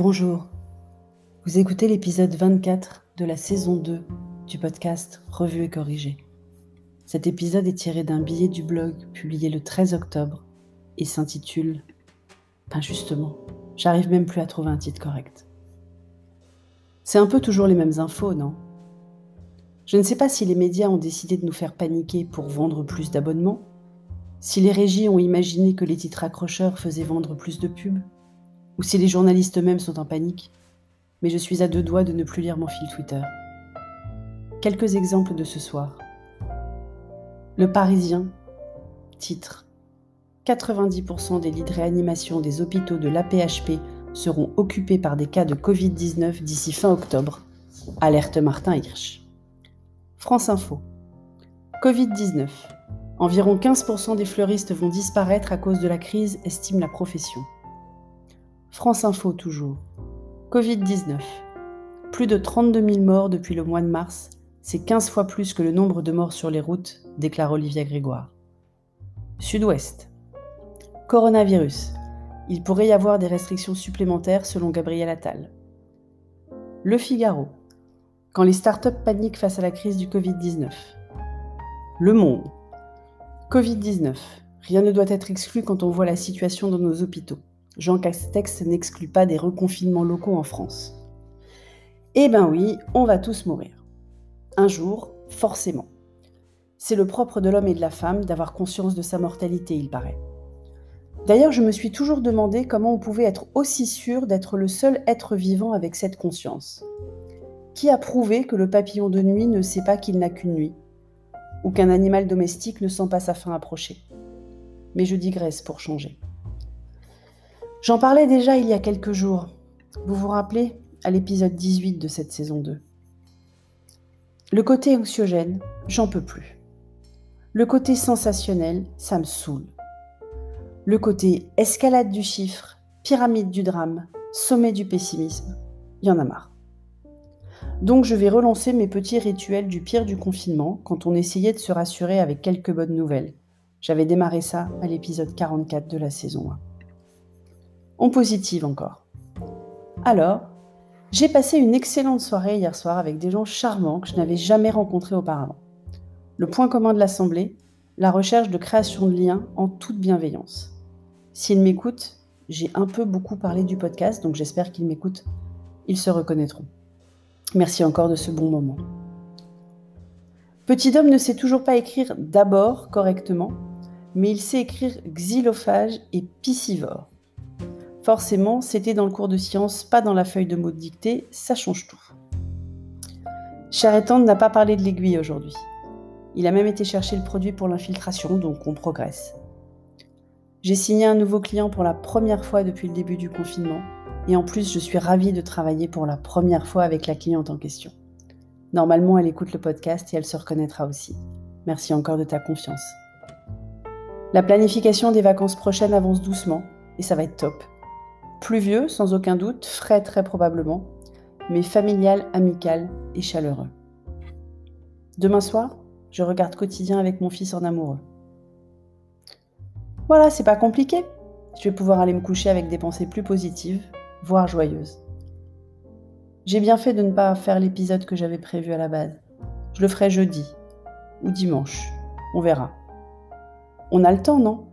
Bonjour, vous écoutez l'épisode 24 de la saison 2 du podcast Revue et corrigé. Cet épisode est tiré d'un billet du blog publié le 13 octobre et s'intitule Ben justement, j'arrive même plus à trouver un titre correct. C'est un peu toujours les mêmes infos, non? Je ne sais pas si les médias ont décidé de nous faire paniquer pour vendre plus d'abonnements, si les régies ont imaginé que les titres accrocheurs faisaient vendre plus de pubs, ou si les journalistes eux-mêmes sont en panique, mais je suis à deux doigts de ne plus lire mon fil Twitter. Quelques exemples de ce soir. Le Parisien, titre 90% des lits de réanimation des hôpitaux de l'APHP seront occupés par des cas de Covid-19 d'ici fin octobre. Alerte Martin Hirsch. France Info. Covid-19. Environ 15% des fleuristes vont disparaître à cause de la crise, estime la profession. France Info toujours. Covid-19. Plus de 32 000 morts depuis le mois de mars, c'est 15 fois plus que le nombre de morts sur les routes, déclare Olivia Grégoire. Sud-Ouest. Coronavirus. Il pourrait y avoir des restrictions supplémentaires selon Gabriel Attal. Le Figaro. Quand les startups paniquent face à la crise du Covid-19. Le Monde. Covid-19. Rien ne doit être exclu quand on voit la situation dans nos hôpitaux. Jean Castex n'exclut pas des reconfinements locaux en France. Eh ben oui, on va tous mourir. Un jour, forcément. C'est le propre de l'homme et de la femme d'avoir conscience de sa mortalité, il paraît. D'ailleurs, je me suis toujours demandé comment on pouvait être aussi sûr d'être le seul être vivant avec cette conscience. Qui a prouvé que le papillon de nuit ne sait pas qu'il n'a qu'une nuit? Ou qu'un animal domestique ne sent pas sa fin approcher? Mais je digresse pour changer. J'en parlais déjà il y a quelques jours. Vous vous rappelez à l'épisode 18 de cette saison 2. Le côté anxiogène, j'en peux plus. Le côté sensationnel, ça me saoule. Le côté escalade du chiffre, pyramide du drame, sommet du pessimisme, il y en a marre. Donc je vais relancer mes petits rituels du pire du confinement quand on essayait de se rassurer avec quelques bonnes nouvelles. J'avais démarré ça à l'épisode 44 de la saison 1 on positive encore. Alors, j'ai passé une excellente soirée hier soir avec des gens charmants que je n'avais jamais rencontrés auparavant. Le point commun de l'Assemblée, la recherche de création de liens en toute bienveillance. S'ils m'écoutent, j'ai un peu beaucoup parlé du podcast, donc j'espère qu'ils m'écoutent. Ils se reconnaîtront. Merci encore de ce bon moment. Petit homme ne sait toujours pas écrire d'abord correctement, mais il sait écrire xylophage et piscivore. Forcément, c'était dans le cours de sciences, pas dans la feuille de mots de dictée, ça change tout. Cher n'a pas parlé de l'aiguille aujourd'hui. Il a même été chercher le produit pour l'infiltration, donc on progresse. J'ai signé un nouveau client pour la première fois depuis le début du confinement, et en plus je suis ravie de travailler pour la première fois avec la cliente en question. Normalement, elle écoute le podcast et elle se reconnaîtra aussi. Merci encore de ta confiance. La planification des vacances prochaines avance doucement, et ça va être top. Pluvieux, sans aucun doute, frais très probablement, mais familial, amical et chaleureux. Demain soir, je regarde quotidien avec mon fils en amoureux. Voilà, c'est pas compliqué. Je vais pouvoir aller me coucher avec des pensées plus positives, voire joyeuses. J'ai bien fait de ne pas faire l'épisode que j'avais prévu à la base. Je le ferai jeudi ou dimanche. On verra. On a le temps, non?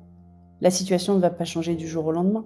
La situation ne va pas changer du jour au lendemain